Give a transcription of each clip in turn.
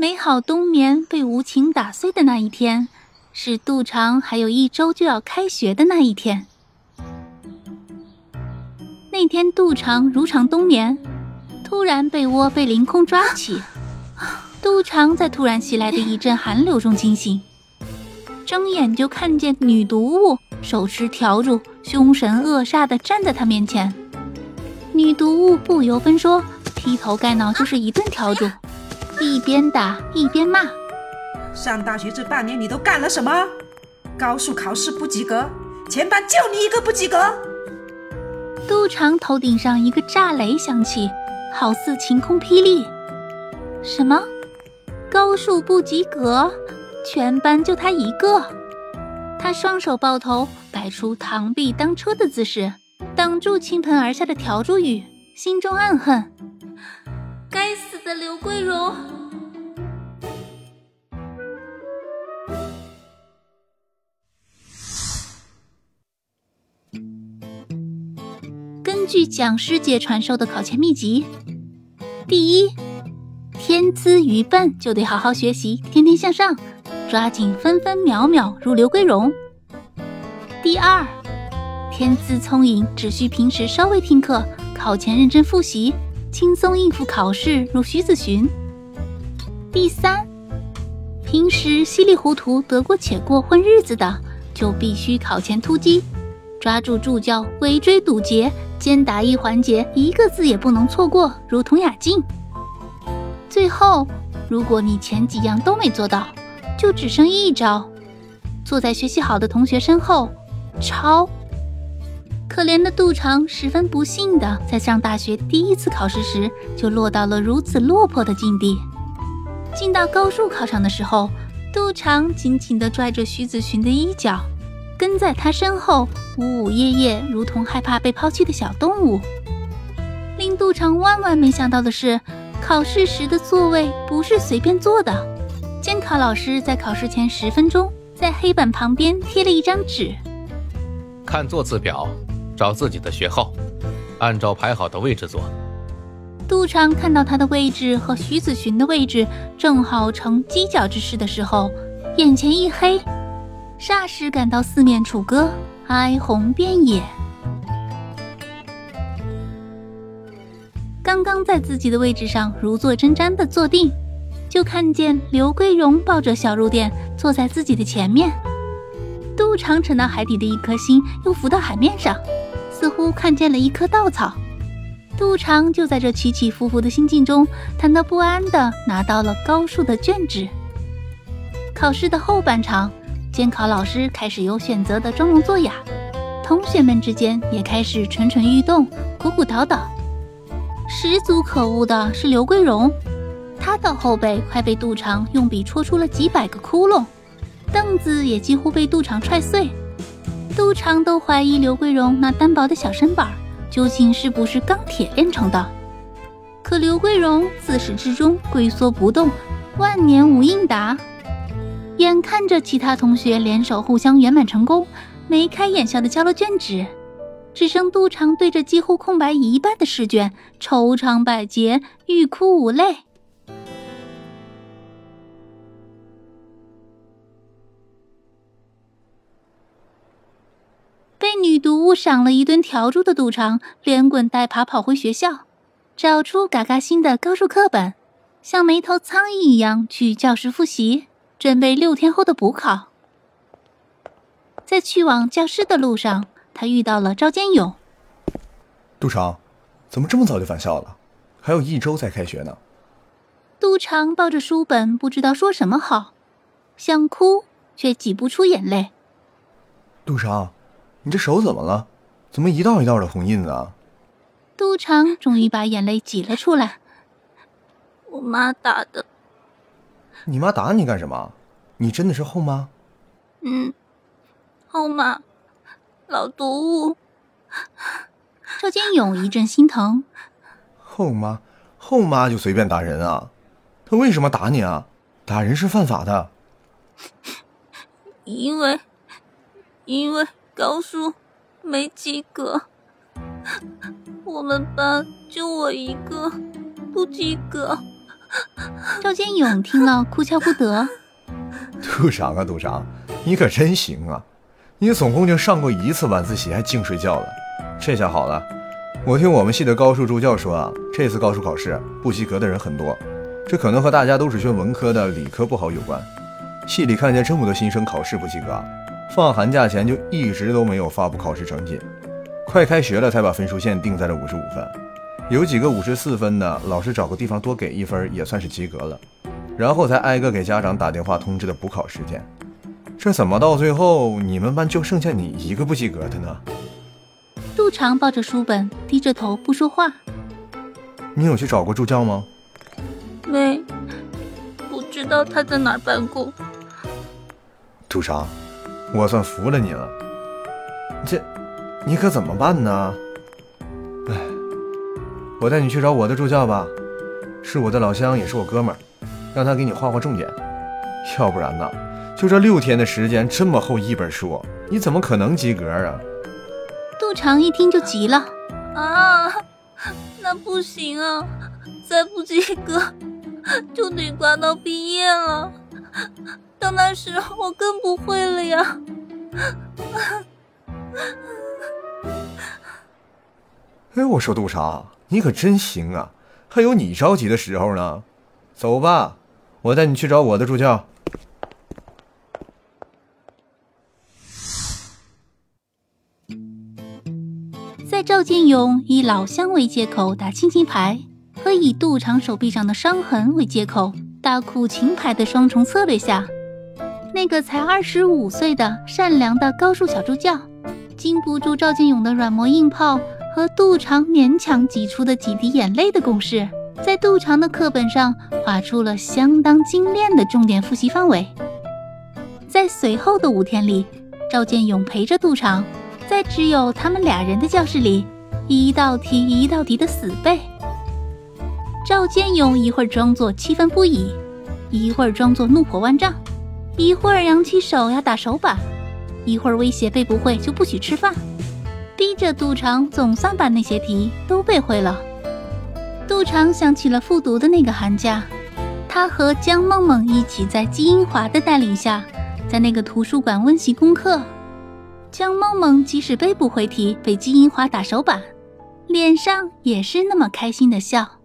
美好冬眠被无情打碎的那一天，是杜长还有一周就要开学的那一天。那天杜长如常冬眠，突然被窝被凌空抓起，杜长在突然袭来的一阵寒流中惊醒，睁眼就看见女毒物手持笤帚，凶神恶煞的站在他面前。女毒物不由分说，劈头盖脑就是一顿笤帚。一边打一边骂：“上大学这半年你都干了什么？高数考试不及格，全班就你一个不及格。”杜长头顶上一个炸雷响起，好似晴空霹雳。什么？高数不及格？全班就他一个？他双手抱头，摆出螳臂当车的姿势，挡住倾盆而下的笤帚雨，心中暗恨。该死的刘桂荣！据讲师姐传授的考前秘籍，第一，天资愚笨就得好好学习，天天向上，抓紧分分秒秒如刘桂荣。第二，天资聪颖只需平时稍微听课，考前认真复习。轻松应付考试，如徐子寻。第三，平时稀里糊涂得过且过混日子的，就必须考前突击，抓住助教围追堵截，兼答疑环节一个字也不能错过，如同雅静。最后，如果你前几样都没做到，就只剩一招，坐在学习好的同学身后抄。可怜的杜长十分不幸的，在上大学第一次考试时就落到了如此落魄的境地。进到高数考场的时候，杜长紧紧地拽着徐子寻的衣角，跟在他身后呜呜咽咽，如同害怕被抛弃的小动物。令杜长万万没想到的是，考试时的座位不是随便坐的。监考老师在考试前十分钟，在黑板旁边贴了一张纸，看座次表。找自己的学号，按照排好的位置坐。杜长看到他的位置和徐子寻的位置正好成犄角之势的时候，眼前一黑，霎时感到四面楚歌，哀鸿遍野。刚刚在自己的位置上如坐针毡的坐定，就看见刘桂荣抱着小肉垫坐在自己的前面。杜长沉到海底的一颗心又浮到海面上。似乎看见了一棵稻草，杜长就在这起起伏伏的心境中，忐忑不安地拿到了高数的卷纸。考试的后半场，监考老师开始有选择的装聋作哑，同学们之间也开始蠢蠢欲动、鼓鼓捣捣。十足可恶的是刘桂荣，他的后背快被杜长用笔戳出了几百个窟窿，凳子也几乎被杜长踹碎。杜长都怀疑刘桂荣那单薄的小身板究竟是不是钢铁炼成的，可刘桂荣自始至终龟缩不动，万年无应答。眼看着其他同学联手互相圆满成功，眉开眼笑的交了卷纸，只剩杜长对着几乎空白一半的试卷，愁肠百结，欲哭无泪。被女毒物赏了一顿笤帚的杜长，连滚带爬跑回学校，找出嘎嘎新的高数课本，像没头苍蝇一样去教室复习，准备六天后的补考。在去往教室的路上，他遇到了赵建勇。杜长，怎么这么早就返校了？还有一周才开学呢。杜长抱着书本，不知道说什么好，想哭却挤不出眼泪。杜长。你这手怎么了？怎么一道一道的红印子啊？杜长终于把眼泪挤了出来。我妈打的。你妈打你干什么？你真的是后妈？嗯，后妈，老毒物。赵建勇一阵心疼。后妈，后妈就随便打人啊？他为什么打你啊？打人是犯法的。因为，因为高数没及格，我们班就我一个不及格。赵建勇听了哭笑不得。杜长啊，杜长，你可真行啊！你总共就上过一次晚自习，还净睡觉了。这下好了，我听我们系的高数助教说啊，这次高数考试不及格的人很多，这可能和大家都是学文科的，理科不好有关。系里看见这么多新生考试不及格，放寒假前就一直都没有发布考试成绩，快开学了才把分数线定在了五十五分。有几个五十四分的，老师找个地方多给一分也算是及格了，然后才挨个给家长打电话通知的补考时间。这怎么到最后你们班就剩下你一个不及格的呢？杜长抱着书本，低着头不说话。你有去找过助教吗？没，不知道他在哪儿办公。杜长，我算服了你了。这，你可怎么办呢？哎，我带你去找我的助教吧，是我的老乡，也是我哥们儿，让他给你画画重点。要不然呢，就这六天的时间，这么厚一本书，你怎么可能及格啊？杜长一听就急了，啊，那不行啊，再不及格就得挂到毕业了。到那时候我更不会了呀。哎，我说杜长，你可真行啊，还有你着急的时候呢。走吧，我带你去找我的助教。在赵建勇以老乡为借口打亲情牌，和以杜长手臂上的伤痕为借口打苦情牌的双重策略下，那个才二十五岁的善良的高数小助教，经不住赵建勇的软磨硬泡和杜长勉强挤出的几滴眼泪的公式，在杜长的课本上画出了相当精炼的重点复习范围。在随后的五天里，赵建勇陪着杜长。在只有他们俩人的教室里，一道题一道题的死背。赵建勇一会儿装作气愤不已，一会儿装作怒火万丈，一会儿扬起手要打手板，一会儿威胁背不会就不许吃饭，逼着杜长总算把那些题都背会了。杜长想起了复读的那个寒假，他和江梦梦一起在季英华的带领下，在那个图书馆温习功课。江梦梦即使背不会题，被金英华打手板，脸上也是那么开心的笑。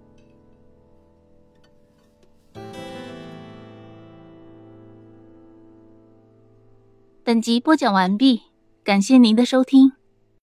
本集播讲完毕，感谢您的收听。